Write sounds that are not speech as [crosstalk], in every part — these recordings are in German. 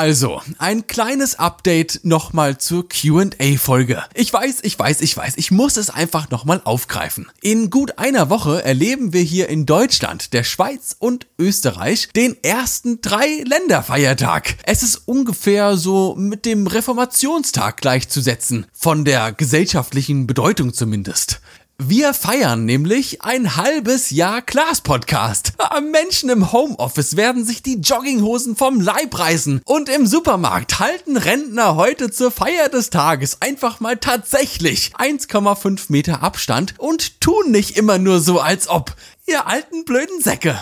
Also, ein kleines Update nochmal zur QA-Folge. Ich weiß, ich weiß, ich weiß, ich muss es einfach nochmal aufgreifen. In gut einer Woche erleben wir hier in Deutschland, der Schweiz und Österreich den ersten drei Länderfeiertag. Es ist ungefähr so mit dem Reformationstag gleichzusetzen, von der gesellschaftlichen Bedeutung zumindest. Wir feiern nämlich ein halbes Jahr Klaas-Podcast. Menschen im Homeoffice werden sich die Jogginghosen vom Leib reißen. Und im Supermarkt halten Rentner heute zur Feier des Tages einfach mal tatsächlich 1,5 Meter Abstand und tun nicht immer nur so, als ob. Ihr alten blöden Säcke.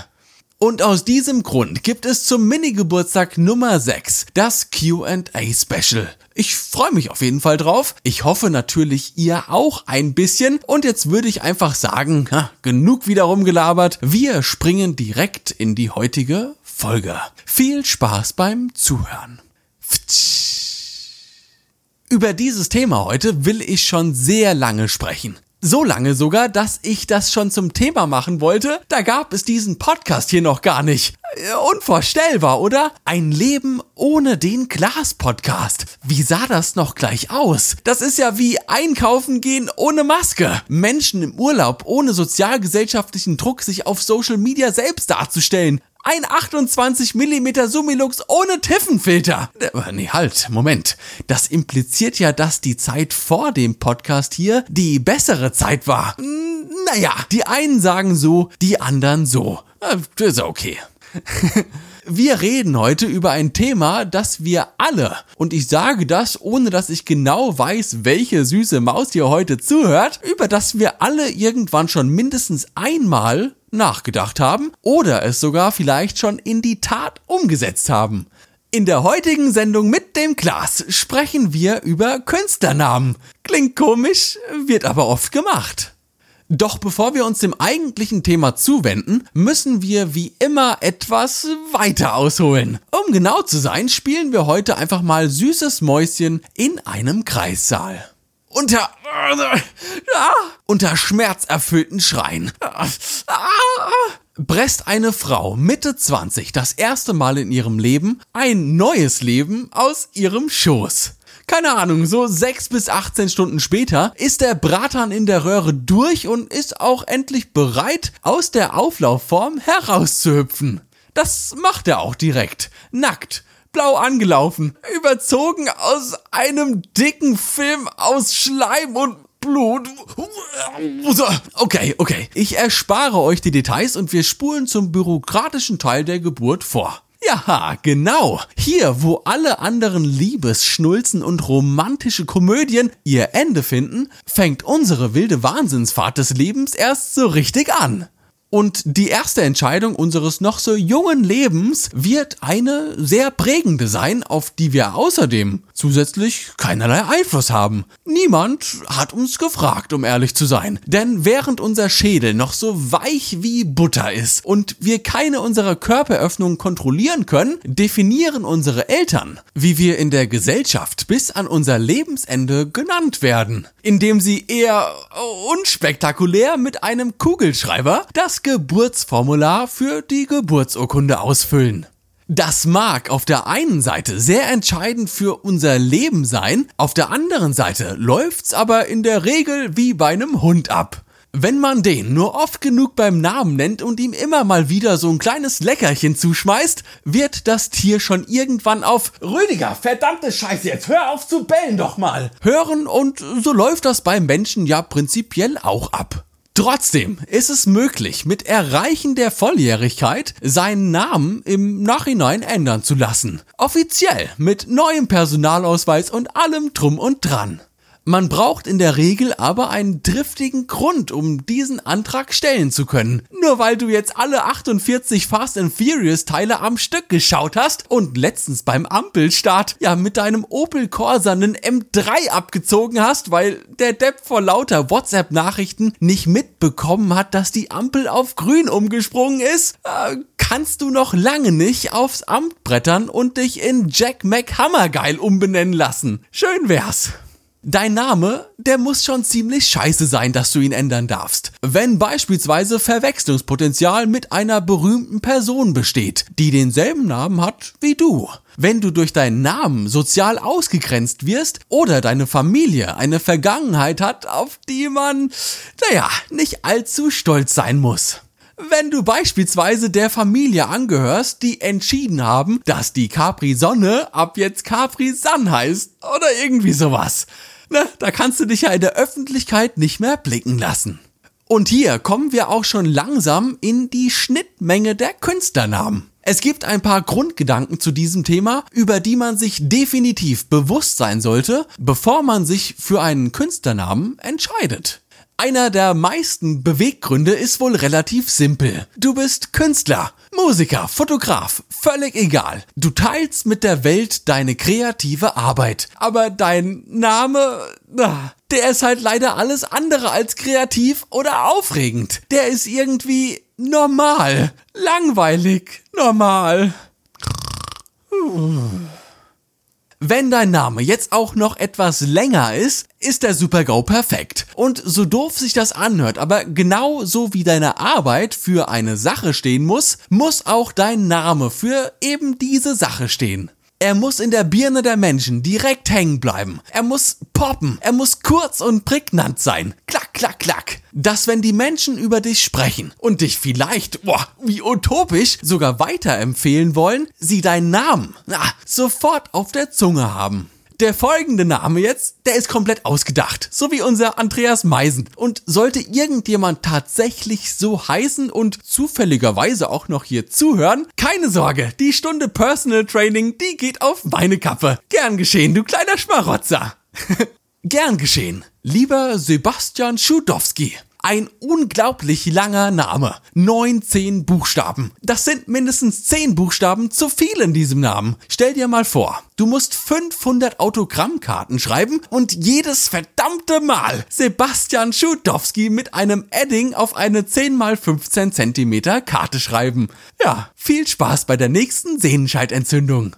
Und aus diesem Grund gibt es zum Mini-Geburtstag Nummer 6 das QA-Special. Ich freue mich auf jeden Fall drauf. Ich hoffe natürlich ihr auch ein bisschen. Und jetzt würde ich einfach sagen, ha, genug wieder rumgelabert. Wir springen direkt in die heutige Folge. Viel Spaß beim Zuhören. Über dieses Thema heute will ich schon sehr lange sprechen. So lange sogar, dass ich das schon zum Thema machen wollte, da gab es diesen Podcast hier noch gar nicht. Äh, unvorstellbar, oder? Ein Leben ohne den Glas-Podcast. Wie sah das noch gleich aus? Das ist ja wie einkaufen gehen ohne Maske. Menschen im Urlaub ohne sozialgesellschaftlichen Druck, sich auf Social Media selbst darzustellen. Ein 28 mm Sumilux ohne Tiffenfilter. Äh, nee, halt, Moment. Das impliziert ja, dass die Zeit vor dem Podcast hier die bessere Zeit war. Naja, die einen sagen so, die anderen so. Äh, das ist okay. [laughs] Wir reden heute über ein Thema, das wir alle, und ich sage das, ohne dass ich genau weiß, welche süße Maus hier heute zuhört, über das wir alle irgendwann schon mindestens einmal nachgedacht haben oder es sogar vielleicht schon in die Tat umgesetzt haben. In der heutigen Sendung mit dem Glas sprechen wir über Künstlernamen. Klingt komisch, wird aber oft gemacht. Doch bevor wir uns dem eigentlichen Thema zuwenden, müssen wir wie immer etwas weiter ausholen. Um genau zu sein, spielen wir heute einfach mal süßes Mäuschen in einem Kreissaal unter, unter schmerzerfüllten Schreien. Presst eine Frau Mitte 20 das erste Mal in ihrem Leben ein neues Leben aus ihrem Schoß. Keine Ahnung, so 6 bis 18 Stunden später ist der Bratan in der Röhre durch und ist auch endlich bereit, aus der Auflaufform herauszuhüpfen. Das macht er auch direkt. Nackt blau angelaufen, überzogen aus einem dicken Film aus Schleim und Blut. Okay, okay. Ich erspare euch die Details und wir spulen zum bürokratischen Teil der Geburt vor. Ja, genau. Hier, wo alle anderen Liebesschnulzen und romantische Komödien ihr Ende finden, fängt unsere wilde Wahnsinnsfahrt des Lebens erst so richtig an. Und die erste Entscheidung unseres noch so jungen Lebens wird eine sehr prägende sein, auf die wir außerdem zusätzlich keinerlei Einfluss haben. Niemand hat uns gefragt, um ehrlich zu sein. Denn während unser Schädel noch so weich wie Butter ist und wir keine unserer Körperöffnungen kontrollieren können, definieren unsere Eltern, wie wir in der Gesellschaft bis an unser Lebensende genannt werden, indem sie eher unspektakulär mit einem Kugelschreiber das Geburtsformular für die Geburtsurkunde ausfüllen. Das mag auf der einen Seite sehr entscheidend für unser Leben sein, auf der anderen Seite läuft's aber in der Regel wie bei einem Hund ab. Wenn man den nur oft genug beim Namen nennt und ihm immer mal wieder so ein kleines Leckerchen zuschmeißt, wird das Tier schon irgendwann auf Rüdiger, verdammte Scheiße, jetzt hör auf zu bellen doch mal. Hören und so läuft das beim Menschen ja prinzipiell auch ab. Trotzdem ist es möglich, mit Erreichen der Volljährigkeit seinen Namen im Nachhinein ändern zu lassen. Offiziell mit neuem Personalausweis und allem drum und dran. Man braucht in der Regel aber einen driftigen Grund, um diesen Antrag stellen zu können. Nur weil du jetzt alle 48 Fast and Furious Teile am Stück geschaut hast und letztens beim Ampelstart ja mit deinem Opel Corsa einen M3 abgezogen hast, weil der Depp vor lauter WhatsApp-Nachrichten nicht mitbekommen hat, dass die Ampel auf grün umgesprungen ist, äh, kannst du noch lange nicht aufs Amt brettern und dich in Jack McHammergeil umbenennen lassen. Schön wär's. Dein Name, der muss schon ziemlich scheiße sein, dass du ihn ändern darfst. Wenn beispielsweise Verwechslungspotenzial mit einer berühmten Person besteht, die denselben Namen hat wie du. Wenn du durch deinen Namen sozial ausgegrenzt wirst oder deine Familie eine Vergangenheit hat, auf die man, naja, nicht allzu stolz sein muss. Wenn du beispielsweise der Familie angehörst, die entschieden haben, dass die Capri Sonne ab jetzt Capri Sun heißt oder irgendwie sowas. Na, da kannst du dich ja in der Öffentlichkeit nicht mehr blicken lassen. Und hier kommen wir auch schon langsam in die Schnittmenge der Künstlernamen. Es gibt ein paar Grundgedanken zu diesem Thema, über die man sich definitiv bewusst sein sollte, bevor man sich für einen Künstlernamen entscheidet. Einer der meisten Beweggründe ist wohl relativ simpel. Du bist Künstler, Musiker, Fotograf, völlig egal. Du teilst mit der Welt deine kreative Arbeit. Aber dein Name, der ist halt leider alles andere als kreativ oder aufregend. Der ist irgendwie normal, langweilig, normal. Wenn dein Name jetzt auch noch etwas länger ist, ist der Super-GO perfekt. Und so doof sich das anhört, aber genau so wie deine Arbeit für eine Sache stehen muss, muss auch dein Name für eben diese Sache stehen. Er muss in der Birne der Menschen direkt hängen bleiben. Er muss poppen. Er muss kurz und prägnant sein. Klack, klack, klack. Dass wenn die Menschen über dich sprechen und dich vielleicht, boah, wie utopisch, sogar weiterempfehlen wollen, sie deinen Namen, na, sofort auf der Zunge haben. Der folgende Name jetzt, der ist komplett ausgedacht, so wie unser Andreas Meisen. Und sollte irgendjemand tatsächlich so heißen und zufälligerweise auch noch hier zuhören, keine Sorge, die Stunde Personal Training, die geht auf meine Kappe. Gern geschehen, du kleiner Schmarotzer. [laughs] Gern geschehen, lieber Sebastian Schudowski. Ein unglaublich langer Name. 19 Buchstaben. Das sind mindestens 10 Buchstaben zu viel in diesem Namen. Stell dir mal vor, du musst 500 Autogrammkarten schreiben und jedes verdammte Mal Sebastian Schudowski mit einem Edding auf eine 10 x 15 cm Karte schreiben. Ja, viel Spaß bei der nächsten Sehnenscheidentzündung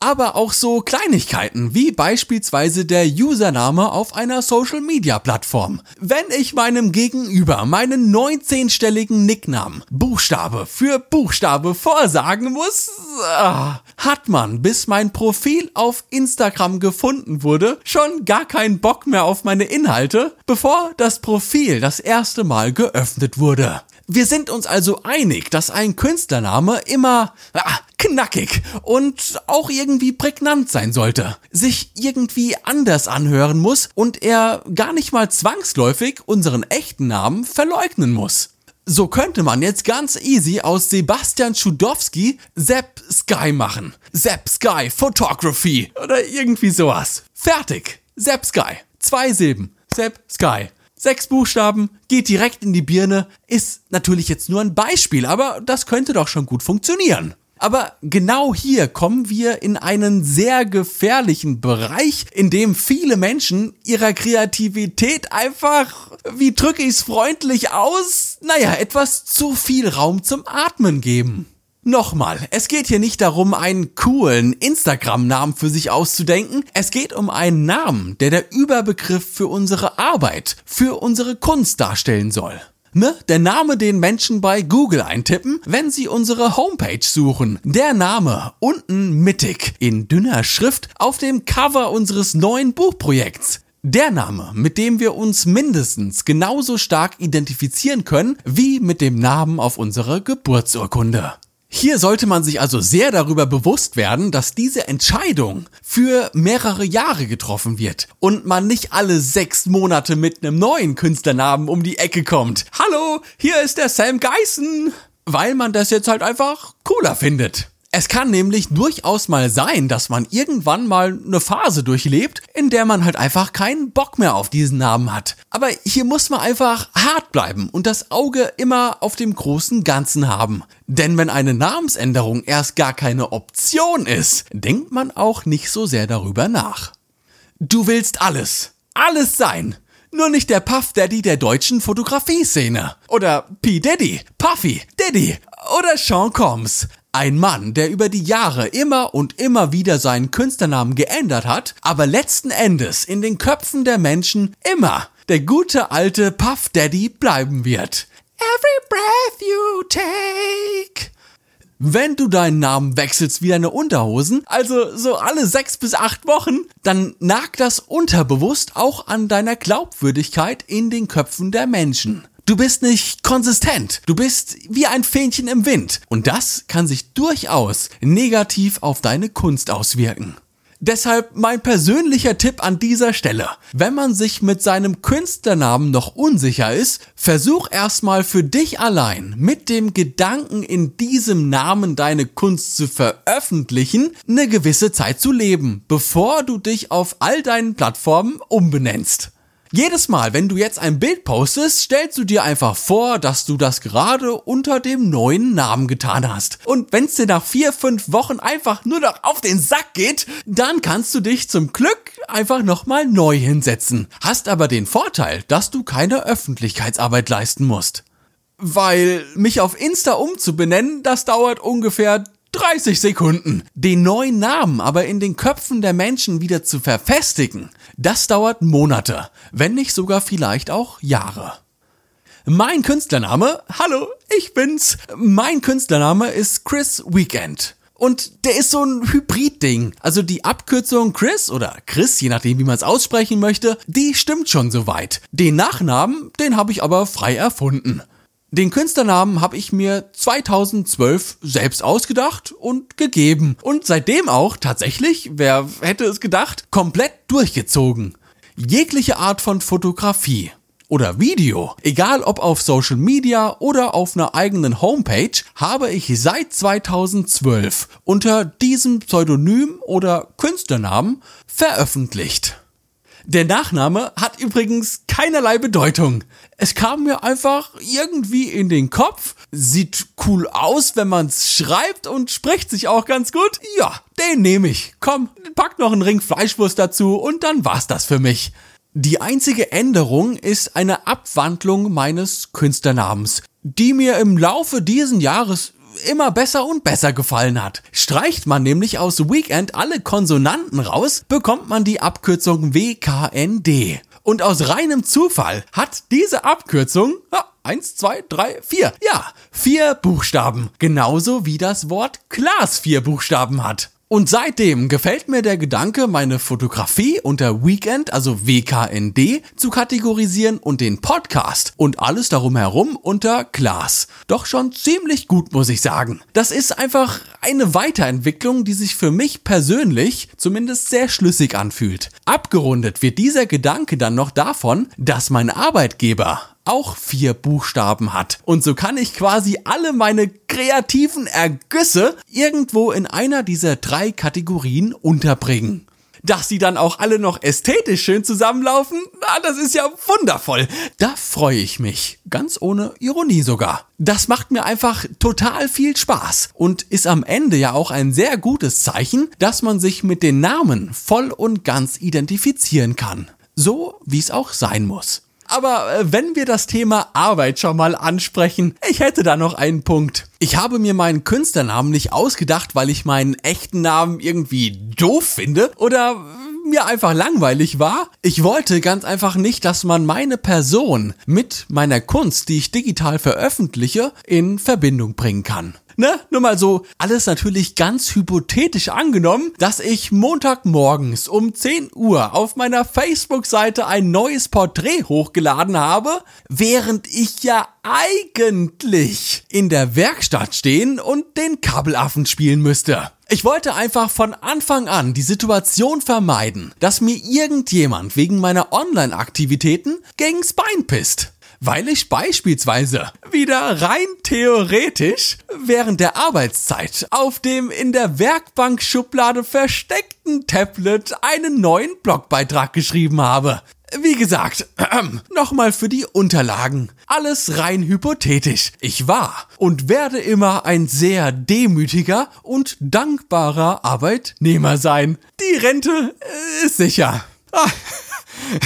aber auch so Kleinigkeiten wie beispielsweise der Username auf einer Social Media Plattform. Wenn ich meinem Gegenüber meinen 19-stelligen Nicknamen Buchstabe für Buchstabe vorsagen muss, ah, hat man, bis mein Profil auf Instagram gefunden wurde, schon gar keinen Bock mehr auf meine Inhalte, bevor das Profil das erste Mal geöffnet wurde. Wir sind uns also einig, dass ein Künstlername immer ah, knackig und auch irgendwie prägnant sein sollte, sich irgendwie anders anhören muss und er gar nicht mal zwangsläufig unseren echten Namen verleugnen muss. So könnte man jetzt ganz easy aus Sebastian Schudowski Sepp Sky machen. Sepp Sky Photography oder irgendwie sowas. Fertig. Sepp Sky. Zwei Silben. Sepp Sky. Sechs Buchstaben, geht direkt in die Birne, ist natürlich jetzt nur ein Beispiel, aber das könnte doch schon gut funktionieren. Aber genau hier kommen wir in einen sehr gefährlichen Bereich, in dem viele Menschen ihrer Kreativität einfach, wie drücke ich es freundlich aus, naja, etwas zu viel Raum zum Atmen geben. Nochmal, es geht hier nicht darum, einen coolen Instagram-Namen für sich auszudenken. Es geht um einen Namen, der der Überbegriff für unsere Arbeit, für unsere Kunst darstellen soll. Ne? Der Name, den Menschen bei Google eintippen, wenn sie unsere Homepage suchen. Der Name unten mittig in dünner Schrift auf dem Cover unseres neuen Buchprojekts. Der Name, mit dem wir uns mindestens genauso stark identifizieren können wie mit dem Namen auf unserer Geburtsurkunde. Hier sollte man sich also sehr darüber bewusst werden, dass diese Entscheidung für mehrere Jahre getroffen wird und man nicht alle sechs Monate mit einem neuen Künstlernamen um die Ecke kommt. Hallo, hier ist der Sam Geissen, weil man das jetzt halt einfach cooler findet. Es kann nämlich durchaus mal sein, dass man irgendwann mal eine Phase durchlebt, in der man halt einfach keinen Bock mehr auf diesen Namen hat. Aber hier muss man einfach hart bleiben und das Auge immer auf dem großen Ganzen haben. Denn wenn eine Namensänderung erst gar keine Option ist, denkt man auch nicht so sehr darüber nach. Du willst alles. Alles sein. Nur nicht der Puff Daddy der deutschen Fotografie-Szene. Oder P. Daddy, Puffy, Daddy oder Sean Combs. Ein Mann, der über die Jahre immer und immer wieder seinen Künstlernamen geändert hat, aber letzten Endes in den Köpfen der Menschen immer der gute alte Puff Daddy bleiben wird. Every breath you take. Wenn du deinen Namen wechselst wie deine Unterhosen, also so alle sechs bis acht Wochen, dann nagt das unterbewusst auch an deiner Glaubwürdigkeit in den Köpfen der Menschen. Du bist nicht konsistent. Du bist wie ein Fähnchen im Wind. Und das kann sich durchaus negativ auf deine Kunst auswirken. Deshalb mein persönlicher Tipp an dieser Stelle. Wenn man sich mit seinem Künstlernamen noch unsicher ist, versuch erstmal für dich allein mit dem Gedanken in diesem Namen deine Kunst zu veröffentlichen, eine gewisse Zeit zu leben, bevor du dich auf all deinen Plattformen umbenennst. Jedes Mal, wenn du jetzt ein Bild postest, stellst du dir einfach vor, dass du das gerade unter dem neuen Namen getan hast. Und wenn es dir nach vier, fünf Wochen einfach nur noch auf den Sack geht, dann kannst du dich zum Glück einfach nochmal neu hinsetzen. Hast aber den Vorteil, dass du keine Öffentlichkeitsarbeit leisten musst. Weil mich auf Insta umzubenennen, das dauert ungefähr 30 Sekunden. Den neuen Namen aber in den Köpfen der Menschen wieder zu verfestigen, das dauert Monate, wenn nicht sogar vielleicht auch Jahre. Mein Künstlername, hallo, ich bin's. Mein Künstlername ist Chris Weekend. Und der ist so ein Hybrid-Ding. Also die Abkürzung Chris oder Chris, je nachdem wie man es aussprechen möchte, die stimmt schon soweit. Den Nachnamen, den habe ich aber frei erfunden. Den Künstlernamen habe ich mir 2012 selbst ausgedacht und gegeben. Und seitdem auch tatsächlich, wer hätte es gedacht, komplett durchgezogen. Jegliche Art von Fotografie oder Video, egal ob auf Social Media oder auf einer eigenen Homepage, habe ich seit 2012 unter diesem Pseudonym oder Künstlernamen veröffentlicht. Der Nachname hat übrigens keinerlei Bedeutung. Es kam mir einfach irgendwie in den Kopf, sieht cool aus, wenn man's schreibt und spricht sich auch ganz gut. Ja, den nehme ich. Komm, pack noch einen Ring Fleischwurst dazu und dann war's das für mich. Die einzige Änderung ist eine Abwandlung meines Künstlernamens, die mir im Laufe diesen Jahres immer besser und besser gefallen hat. Streicht man nämlich aus Weekend alle Konsonanten raus, bekommt man die Abkürzung WKND. Und aus reinem Zufall hat diese Abkürzung ja, eins, zwei, drei, vier. Ja, vier Buchstaben. Genauso wie das Wort Glas vier Buchstaben hat. Und seitdem gefällt mir der Gedanke, meine Fotografie unter Weekend, also WKND, zu kategorisieren und den Podcast und alles darum herum unter Class. Doch schon ziemlich gut, muss ich sagen. Das ist einfach eine Weiterentwicklung, die sich für mich persönlich zumindest sehr schlüssig anfühlt. Abgerundet wird dieser Gedanke dann noch davon, dass mein Arbeitgeber auch vier Buchstaben hat. Und so kann ich quasi alle meine kreativen Ergüsse irgendwo in einer dieser drei Kategorien unterbringen. Dass sie dann auch alle noch ästhetisch schön zusammenlaufen, na, das ist ja wundervoll. Da freue ich mich. Ganz ohne Ironie sogar. Das macht mir einfach total viel Spaß und ist am Ende ja auch ein sehr gutes Zeichen, dass man sich mit den Namen voll und ganz identifizieren kann. So wie es auch sein muss. Aber äh, wenn wir das Thema Arbeit schon mal ansprechen, ich hätte da noch einen Punkt. Ich habe mir meinen Künstlernamen nicht ausgedacht, weil ich meinen echten Namen irgendwie doof finde oder mir einfach langweilig war. Ich wollte ganz einfach nicht, dass man meine Person mit meiner Kunst, die ich digital veröffentliche, in Verbindung bringen kann. Ne? Nur mal so, alles natürlich ganz hypothetisch angenommen, dass ich Montagmorgens um 10 Uhr auf meiner Facebook-Seite ein neues Porträt hochgeladen habe, während ich ja eigentlich in der Werkstatt stehen und den Kabelaffen spielen müsste. Ich wollte einfach von Anfang an die Situation vermeiden, dass mir irgendjemand wegen meiner Online-Aktivitäten gegens Bein pisst weil ich beispielsweise wieder rein theoretisch während der Arbeitszeit auf dem in der Werkbankschublade versteckten Tablet einen neuen Blogbeitrag geschrieben habe. Wie gesagt, äh, [clears throat] nochmal für die Unterlagen. Alles rein hypothetisch. Ich war und werde immer ein sehr demütiger und dankbarer Arbeitnehmer sein. Die Rente ist sicher. Ah.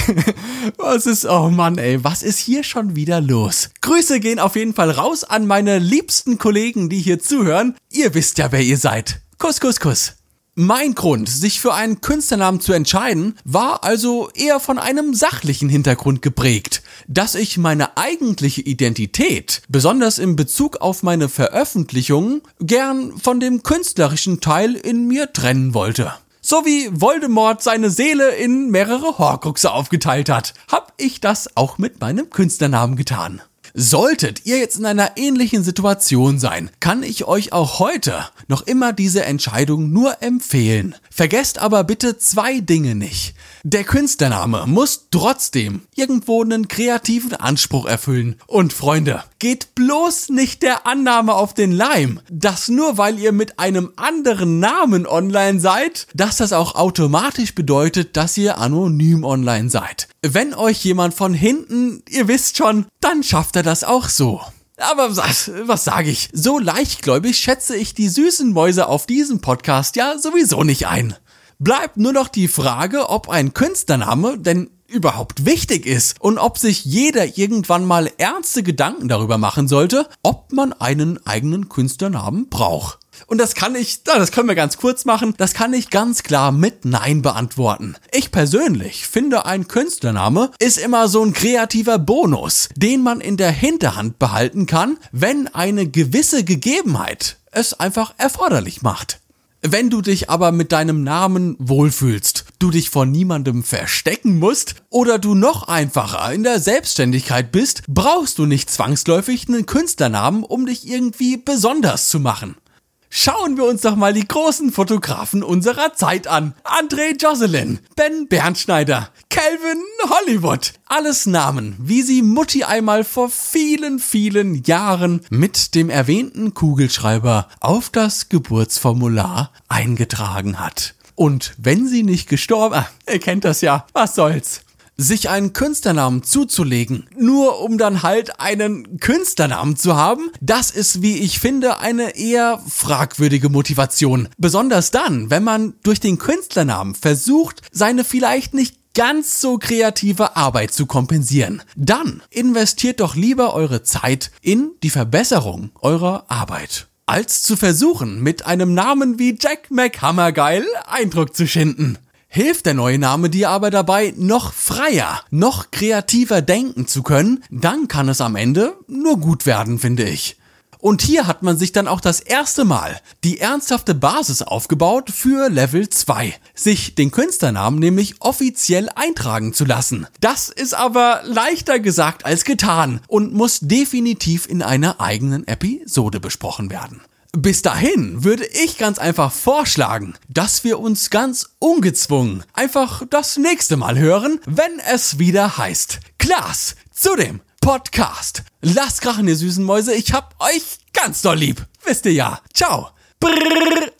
[laughs] was ist, oh Mann, ey, was ist hier schon wieder los? Grüße gehen auf jeden Fall raus an meine liebsten Kollegen, die hier zuhören. Ihr wisst ja, wer ihr seid. Kuss, Kuss, Kuss. Mein Grund, sich für einen Künstlernamen zu entscheiden, war also eher von einem sachlichen Hintergrund geprägt, dass ich meine eigentliche Identität, besonders in Bezug auf meine Veröffentlichungen, gern von dem künstlerischen Teil in mir trennen wollte. So wie Voldemort seine Seele in mehrere Horcruxe aufgeteilt hat, hab ich das auch mit meinem Künstlernamen getan. Solltet ihr jetzt in einer ähnlichen Situation sein, kann ich euch auch heute noch immer diese Entscheidung nur empfehlen. Vergesst aber bitte zwei Dinge nicht. Der Künstlername muss trotzdem irgendwo einen kreativen Anspruch erfüllen. Und Freunde, geht bloß nicht der Annahme auf den Leim, dass nur weil ihr mit einem anderen Namen online seid, dass das auch automatisch bedeutet, dass ihr anonym online seid wenn euch jemand von hinten, ihr wisst schon, dann schafft er das auch so. Aber was, was sage ich? So leichtgläubig schätze ich die süßen Mäuse auf diesem Podcast ja sowieso nicht ein. Bleibt nur noch die Frage, ob ein Künstlername denn überhaupt wichtig ist und ob sich jeder irgendwann mal ernste Gedanken darüber machen sollte, ob man einen eigenen Künstlernamen braucht. Und das kann ich, das können wir ganz kurz machen, das kann ich ganz klar mit Nein beantworten. Ich persönlich finde, ein Künstlername ist immer so ein kreativer Bonus, den man in der Hinterhand behalten kann, wenn eine gewisse Gegebenheit es einfach erforderlich macht. Wenn du dich aber mit deinem Namen wohlfühlst, du dich vor niemandem verstecken musst oder du noch einfacher in der Selbstständigkeit bist, brauchst du nicht zwangsläufig einen Künstlernamen, um dich irgendwie besonders zu machen. Schauen wir uns doch mal die großen Fotografen unserer Zeit an. André Jocelyn, Ben Bernschneider, Calvin Hollywood. Alles Namen, wie sie Mutti einmal vor vielen, vielen Jahren mit dem erwähnten Kugelschreiber auf das Geburtsformular eingetragen hat. Und wenn sie nicht gestorben, ah, [laughs] ihr kennt das ja, was soll's sich einen Künstlernamen zuzulegen, nur um dann halt einen Künstlernamen zu haben, das ist, wie ich finde, eine eher fragwürdige Motivation. Besonders dann, wenn man durch den Künstlernamen versucht, seine vielleicht nicht ganz so kreative Arbeit zu kompensieren. Dann investiert doch lieber eure Zeit in die Verbesserung eurer Arbeit als zu versuchen, mit einem Namen wie Jack McHammergeil Eindruck zu schinden hilft der neue Name dir aber dabei, noch freier, noch kreativer denken zu können, dann kann es am Ende nur gut werden, finde ich. Und hier hat man sich dann auch das erste Mal die ernsthafte Basis aufgebaut für Level 2. Sich den Künstlernamen nämlich offiziell eintragen zu lassen. Das ist aber leichter gesagt als getan und muss definitiv in einer eigenen Episode besprochen werden. Bis dahin würde ich ganz einfach vorschlagen, dass wir uns ganz ungezwungen einfach das nächste Mal hören, wenn es wieder heißt Klaas zu dem Podcast. Lasst krachen, ihr süßen Mäuse, ich hab euch ganz doll lieb. Wisst ihr ja. Ciao. Brrr.